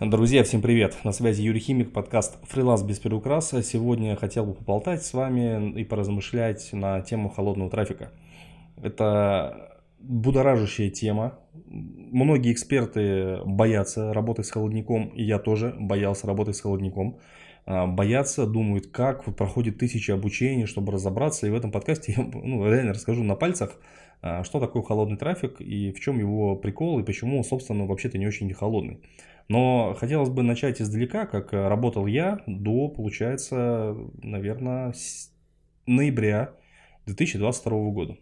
Друзья, всем привет! На связи Юрий Химик, подкаст «Фриланс без переукраса». Сегодня я хотел бы поболтать с вами и поразмышлять на тему холодного трафика. Это будоражащая тема. Многие эксперты боятся работать с холодником, и я тоже боялся работать с холодником. А, боятся, думают, как проходит тысячи обучений, чтобы разобраться. И в этом подкасте я ну, реально расскажу на пальцах, а, что такое холодный трафик и в чем его прикол, и почему собственно, вообще-то не очень холодный. Но хотелось бы начать издалека, как работал я до, получается, наверное, ноября 2022 года.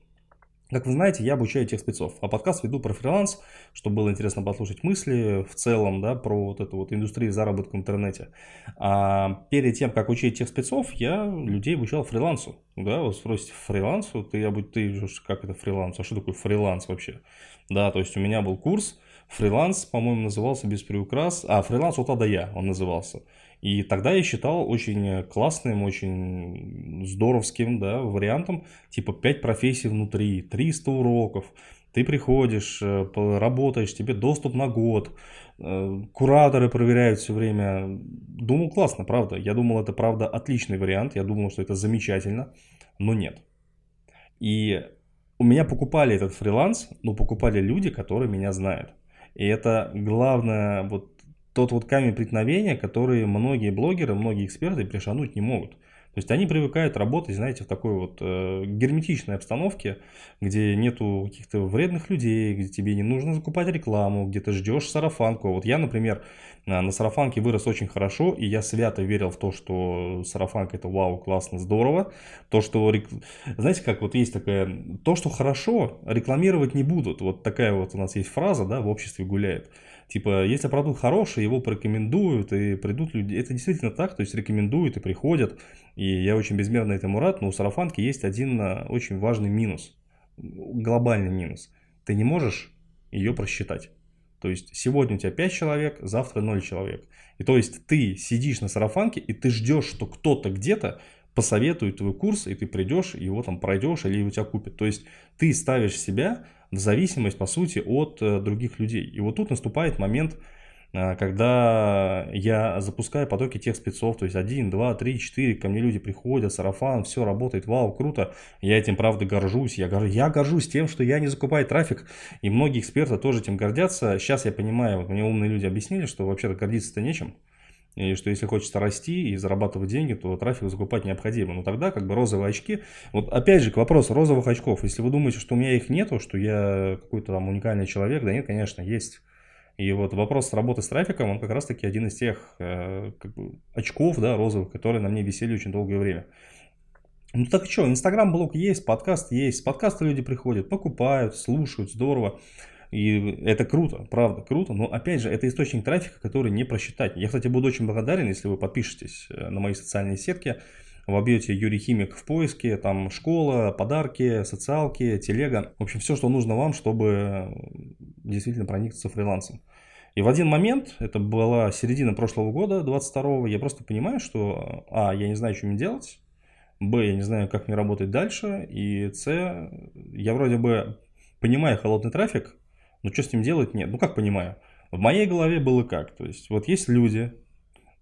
Как вы знаете, я обучаю тех спецов, а подкаст веду про фриланс, чтобы было интересно послушать мысли в целом, да, про вот эту вот индустрию заработка в интернете. А перед тем, как учить тех спецов, я людей обучал фрилансу. Да, вы спросите, фрилансу? Ты, ты, как это фриланс? А что такое фриланс вообще? Да, то есть у меня был курс, Фриланс, по-моему, назывался без приукрас. А, фриланс от А до Я он назывался. И тогда я считал очень классным, очень здоровским да, вариантом, типа 5 профессий внутри, 300 уроков. Ты приходишь, э, работаешь, тебе доступ на год, э, кураторы проверяют все время. Думал, классно, правда. Я думал, это правда отличный вариант, я думал, что это замечательно, но нет. И у меня покупали этот фриланс, но покупали люди, которые меня знают. И это главное, вот тот вот камень преткновения, который многие блогеры, многие эксперты пришануть не могут. То есть они привыкают работать, знаете, в такой вот э, герметичной обстановке, где нету каких-то вредных людей, где тебе не нужно закупать рекламу, где ты ждешь сарафанку. Вот я, например, на, на сарафанке вырос очень хорошо, и я свято верил в то, что сарафанка это вау, классно, здорово. То, что, знаете, как вот есть такая, то, что хорошо, рекламировать не будут. Вот такая вот у нас есть фраза, да, в обществе гуляет. Типа, если продукт хороший, его порекомендуют, и придут люди. Это действительно так, то есть рекомендуют и приходят. И я очень безмерно этому рад, но у сарафанки есть один а, очень важный минус. Глобальный минус. Ты не можешь ее просчитать. То есть сегодня у тебя 5 человек, завтра 0 человек. И то есть ты сидишь на сарафанке, и ты ждешь, что кто-то где-то посоветует твой курс, и ты придешь, его там пройдешь, или у тебя купят. То есть ты ставишь себя в зависимость, по сути, от э, других людей. И вот тут наступает момент, э, когда я запускаю потоки тех спецов, то есть 1, 2, 3, 4, ко мне люди приходят, сарафан, все работает, вау, круто, я этим правда горжусь, я, горжусь, я горжусь тем, что я не закупаю трафик, и многие эксперты тоже этим гордятся, сейчас я понимаю, вот мне умные люди объяснили, что вообще-то гордиться-то нечем, и что если хочется расти и зарабатывать деньги, то трафик закупать необходимо. Но тогда как бы розовые очки, вот опять же к вопросу розовых очков, если вы думаете, что у меня их нету, что я какой-то там уникальный человек, да нет, конечно, есть. И вот вопрос работы с трафиком, он как раз-таки один из тех э, как бы, очков, да, розовых, которые на мне висели очень долгое время. Ну так что, инстаграм-блог есть, подкаст есть, с подкаста люди приходят, покупают, слушают, здорово. И это круто, правда, круто. Но опять же, это источник трафика, который не просчитать. Я, кстати, буду очень благодарен, если вы подпишетесь э, на мои социальные сетки. Вобьете Юрий Химик в поиске, там школа, подарки, социалки, телега. В общем, все, что нужно вам, чтобы э, действительно проникнуться фрилансом. И в один момент, это была середина прошлого года, 22-го, я просто понимаю, что А, я не знаю, что мне делать, Б, я не знаю, как мне работать дальше, и С, я вроде бы понимаю холодный трафик, но что с ним делать, нет. Ну, как понимаю. В моей голове было как. То есть, вот есть люди,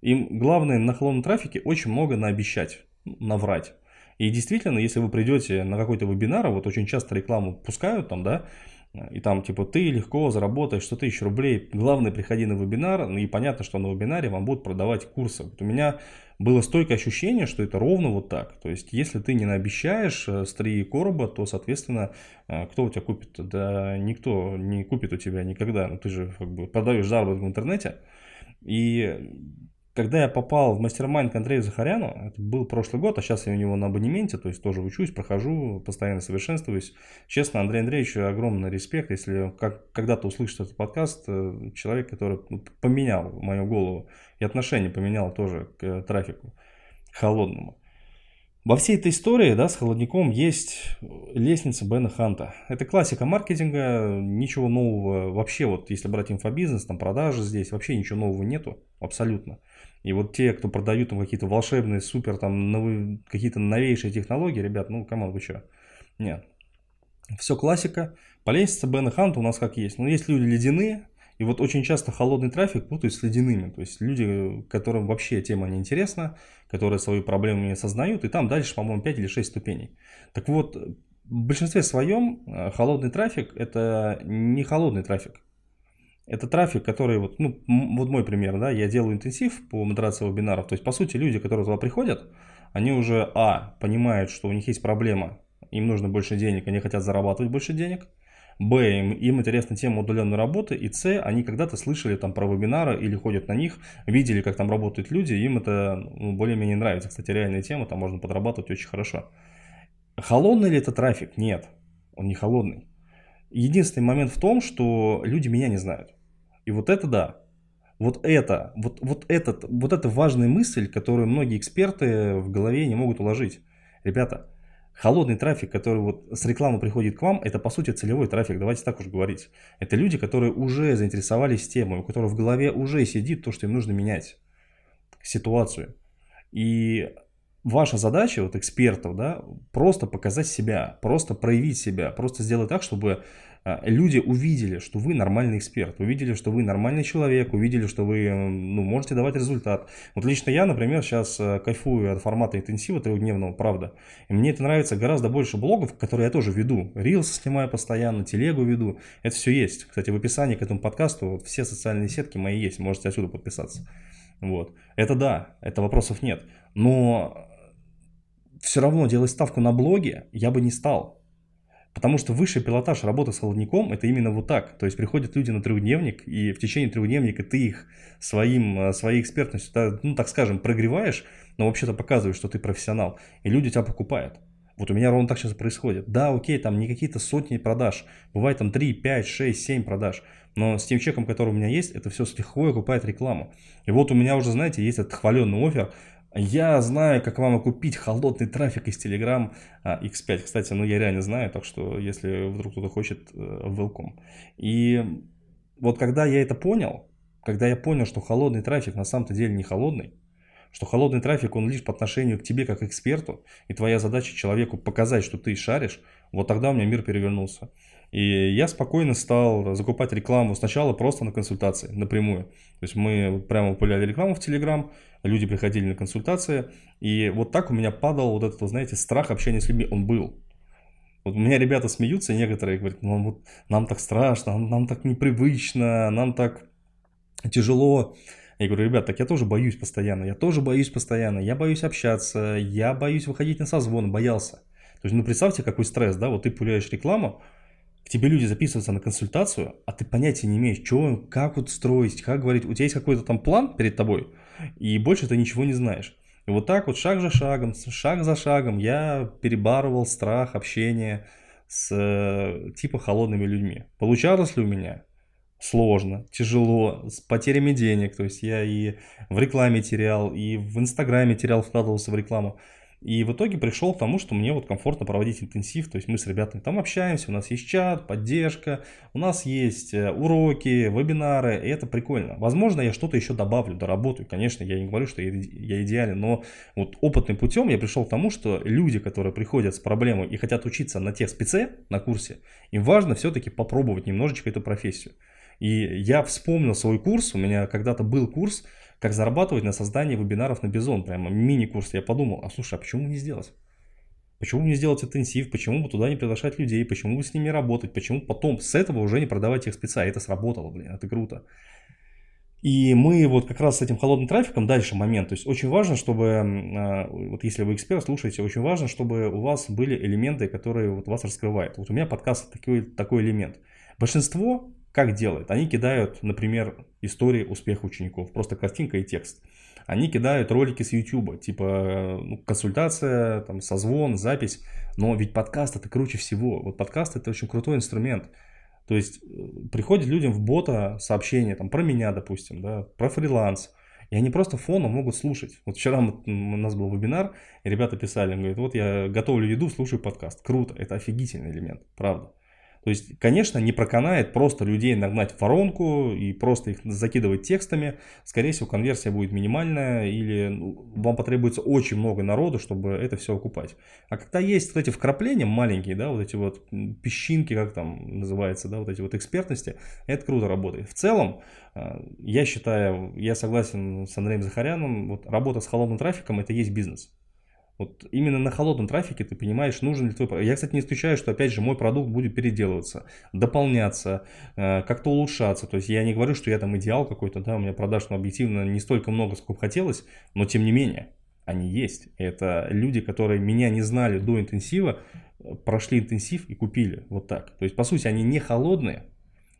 им главное на холодном трафике очень много наобещать, наврать. И действительно, если вы придете на какой-то вебинар, вот очень часто рекламу пускают там, да, и там типа ты легко заработаешь 100 тысяч рублей, главное приходи на вебинар, ну и понятно, что на вебинаре вам будут продавать курсы. Вот у меня было стойкое ощущение, что это ровно вот так. То есть, если ты не наобещаешь э, с короба, то, соответственно, э, кто у тебя купит? Да никто не купит у тебя никогда. Ну, ты же как бы продаешь заработок в интернете. И когда я попал в мастер-майнд к Андрею Захаряну, это был прошлый год, а сейчас я у него на абонементе, то есть тоже учусь, прохожу, постоянно совершенствуюсь. Честно, Андрей Андреевич, огромный респект, если как, когда-то услышит этот подкаст, э, человек, который ну, поменял мою голову и отношение поменял тоже к трафику холодному. Во всей этой истории да, с холодником есть лестница Бена Ханта. Это классика маркетинга, ничего нового. Вообще, вот если брать инфобизнес, там продажи здесь, вообще ничего нового нету, абсолютно. И вот те, кто продают там какие-то волшебные, супер, там, новые, какие-то новейшие технологии, ребят, ну, come on, вы что? Нет. Все классика. По лестнице Бена Ханта у нас как есть. Ну, есть люди ледяные, И вот очень часто холодный трафик путают с ледяными. То есть люди, которым вообще тема не интересна, которые свои проблемы не осознают, и там дальше, по-моему, 5 или 6 ступеней. Так вот, в большинстве своем э, холодный трафик – это не холодный трафик. Это трафик, который, вот, ну, вот мой пример, да, я делаю интенсив по модерации вебинаров. То есть, по сути, люди, которые туда приходят, они уже, а, понимают, что у них есть проблема, им нужно больше денег, они хотят зарабатывать больше денег. Б, им, им интересна тема удаленной работы. И С, они когда-то слышали там про вебинары или ходят на них, видели, как там работают люди, им это ну, более-менее нравится. Кстати, реальная тема, там можно подрабатывать очень хорошо. Холодный ли это трафик? Нет, он не холодный. Единственный момент в том, что люди меня не знают. И вот это да. Вот это, вот, вот, этот, вот эта важная мысль, которую многие эксперты в голове не могут уложить. Ребята, холодный трафик, который вот с рекламы приходит к вам, это по сути целевой трафик, давайте так уж говорить. Это люди, которые уже заинтересовались темой, у которых в голове уже сидит то, что им нужно менять, ситуацию. И ваша задача, вот экспертов, да, просто показать себя, просто проявить себя, просто сделать так, чтобы люди увидели, что вы нормальный эксперт, увидели, что вы нормальный человек, увидели, что вы ну, можете давать результат. Вот лично я, например, сейчас э, кайфую от формата интенсива трехдневного, правда. И мне это нравится гораздо больше блогов, которые я тоже веду. Рилс снимаю постоянно, телегу веду. Это все есть. Кстати, в описании к этому подкасту вот, все социальные сетки мои есть. Можете отсюда подписаться. Вот. Это да, это вопросов нет. Но все равно делать ставку на блоге я бы не стал. Потому что высший пилотаж работы с холодником это именно вот так. То есть приходят люди на трехдневник, и в течение трехдневника ты их своим, э, своей экспертностью, ну так скажем, прогреваешь, но вообще-то показываешь, что ты профессионал. И люди тебя покупают. Вот у меня ровно так сейчас происходит. Да, окей, там не какие-то сотни продаж. Бывает там 3, 5, 6, 7 продаж. Но с тем чеком, который у меня есть, это все с лихвой окупает рекламу. И вот у меня уже, знаете, есть этот хваленный офер я знаю, как вам купить холодный трафик из Telegram X5. Кстати, ну я реально знаю, так что если вдруг кто-то хочет, э, welcome. И вот когда я это понял, когда я понял, что холодный трафик на самом-то деле не холодный, что холодный трафик, он лишь по отношению к тебе как эксперту, и твоя задача человеку показать, что ты шаришь, вот тогда у меня мир перевернулся. И я спокойно стал закупать рекламу сначала просто на консультации, напрямую. То есть мы прямо выпуляли рекламу в Телеграм, люди приходили на консультации, и вот так у меня падал вот этот, знаете, страх общения с людьми, он был. Вот у меня ребята смеются, некоторые говорят, ну вот нам так страшно, нам так непривычно, нам так тяжело. Я говорю, ребят, так я тоже боюсь постоянно, я тоже боюсь постоянно, я боюсь общаться, я боюсь выходить на созвон, боялся. То есть, ну представьте, какой стресс, да, вот ты пуляешь рекламу, к тебе люди записываются на консультацию, а ты понятия не имеешь, что, как вот строить, как говорить. У тебя есть какой-то там план перед тобой, и больше ты ничего не знаешь. И вот так вот шаг за шагом, шаг за шагом я перебарывал страх общения с э, типа холодными людьми. Получалось ли у меня? Сложно, тяжело, с потерями денег. То есть я и в рекламе терял, и в инстаграме терял, вкладывался в рекламу. И в итоге пришел к тому, что мне вот комфортно проводить интенсив, то есть мы с ребятами там общаемся, у нас есть чат, поддержка, у нас есть э, уроки, вебинары, и это прикольно. Возможно, я что-то еще добавлю, доработаю, конечно, я не говорю, что я, я идеален, но вот опытным путем я пришел к тому, что люди, которые приходят с проблемой и хотят учиться на тех спеце, на курсе, им важно все-таки попробовать немножечко эту профессию. И я вспомнил свой курс, у меня когда-то был курс, как зарабатывать на создании вебинаров на Бизон, прямо мини-курс. Я подумал, а слушай, а почему не сделать? Почему не сделать интенсив? Почему бы туда не приглашать людей? Почему бы с ними работать? Почему потом с этого уже не продавать их спеца? Это сработало, блин, это круто. И мы вот как раз с этим холодным трафиком дальше момент. То есть очень важно, чтобы, а, вот если вы эксперт, слушаете, очень важно, чтобы у вас были элементы, которые вот вас раскрывают. Вот у меня подкаст такой, такой элемент. Большинство как делают? Они кидают, например, истории успеха учеников, просто картинка и текст. Они кидают ролики с YouTube, типа ну, консультация, там, созвон, запись. Но ведь подкаст это круче всего. Вот подкаст это очень крутой инструмент. То есть э, приходит людям в бота сообщение там, про меня, допустим, да, про фриланс. И они просто фоном могут слушать. Вот вчера у нас был вебинар, и ребята писали, говорят, вот я готовлю еду, слушаю подкаст. Круто, это офигительный элемент, правда. То есть, конечно, не проканает просто людей нагнать в воронку и просто их закидывать текстами. Скорее всего, конверсия будет минимальная или ну, вам потребуется очень много народу, чтобы это все окупать. А когда есть вот эти вкрапления маленькие, да, вот эти вот песчинки, как там называется, да, вот эти вот экспертности, это круто работает. В целом, э, я считаю, я согласен с Андреем Захаряном, вот работа с холодным трафиком это есть бизнес. Вот именно на холодном трафике ты понимаешь, нужен ли твой продукт. Я, кстати, не исключаю, что, опять же, мой продукт будет переделываться, дополняться, э, как-то улучшаться. То есть я не говорю, что я там идеал какой-то, да, у меня продаж ну, объективно не столько много, сколько хотелось, но тем не менее, они есть. Это люди, которые меня не знали до интенсива, прошли интенсив и купили. Вот так. То есть, по сути, они не холодные,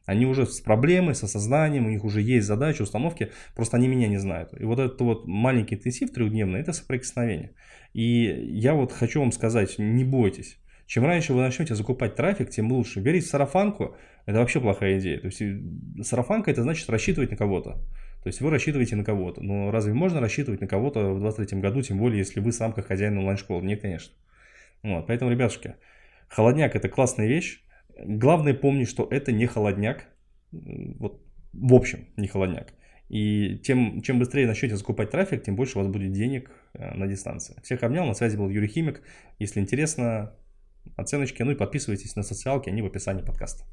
они уже с проблемой, с осознанием, у них уже есть задачи, установки, просто они меня не знают. И вот этот вот маленький интенсив трехдневный, это соприкосновение. И я вот хочу вам сказать, не бойтесь. Чем раньше вы начнете закупать трафик, тем лучше. Верить в сарафанку – это вообще плохая идея. То есть сарафанка – это значит рассчитывать на кого-то. То есть вы рассчитываете на кого-то. Но разве можно рассчитывать на кого-то в 23 году, тем более, если вы сам как хозяин онлайн-школы? Нет, конечно. Вот, поэтому, ребятушки, холодняк – это классная вещь. Главное помнить, что это не холодняк. Вот, в общем, не холодняк. И тем, чем быстрее начнете закупать трафик, тем больше у вас будет денег э, на дистанции. Всех обнял, на связи был Юрий Химик. Если интересно, оценочки, ну и подписывайтесь на социалки, они в описании подкаста.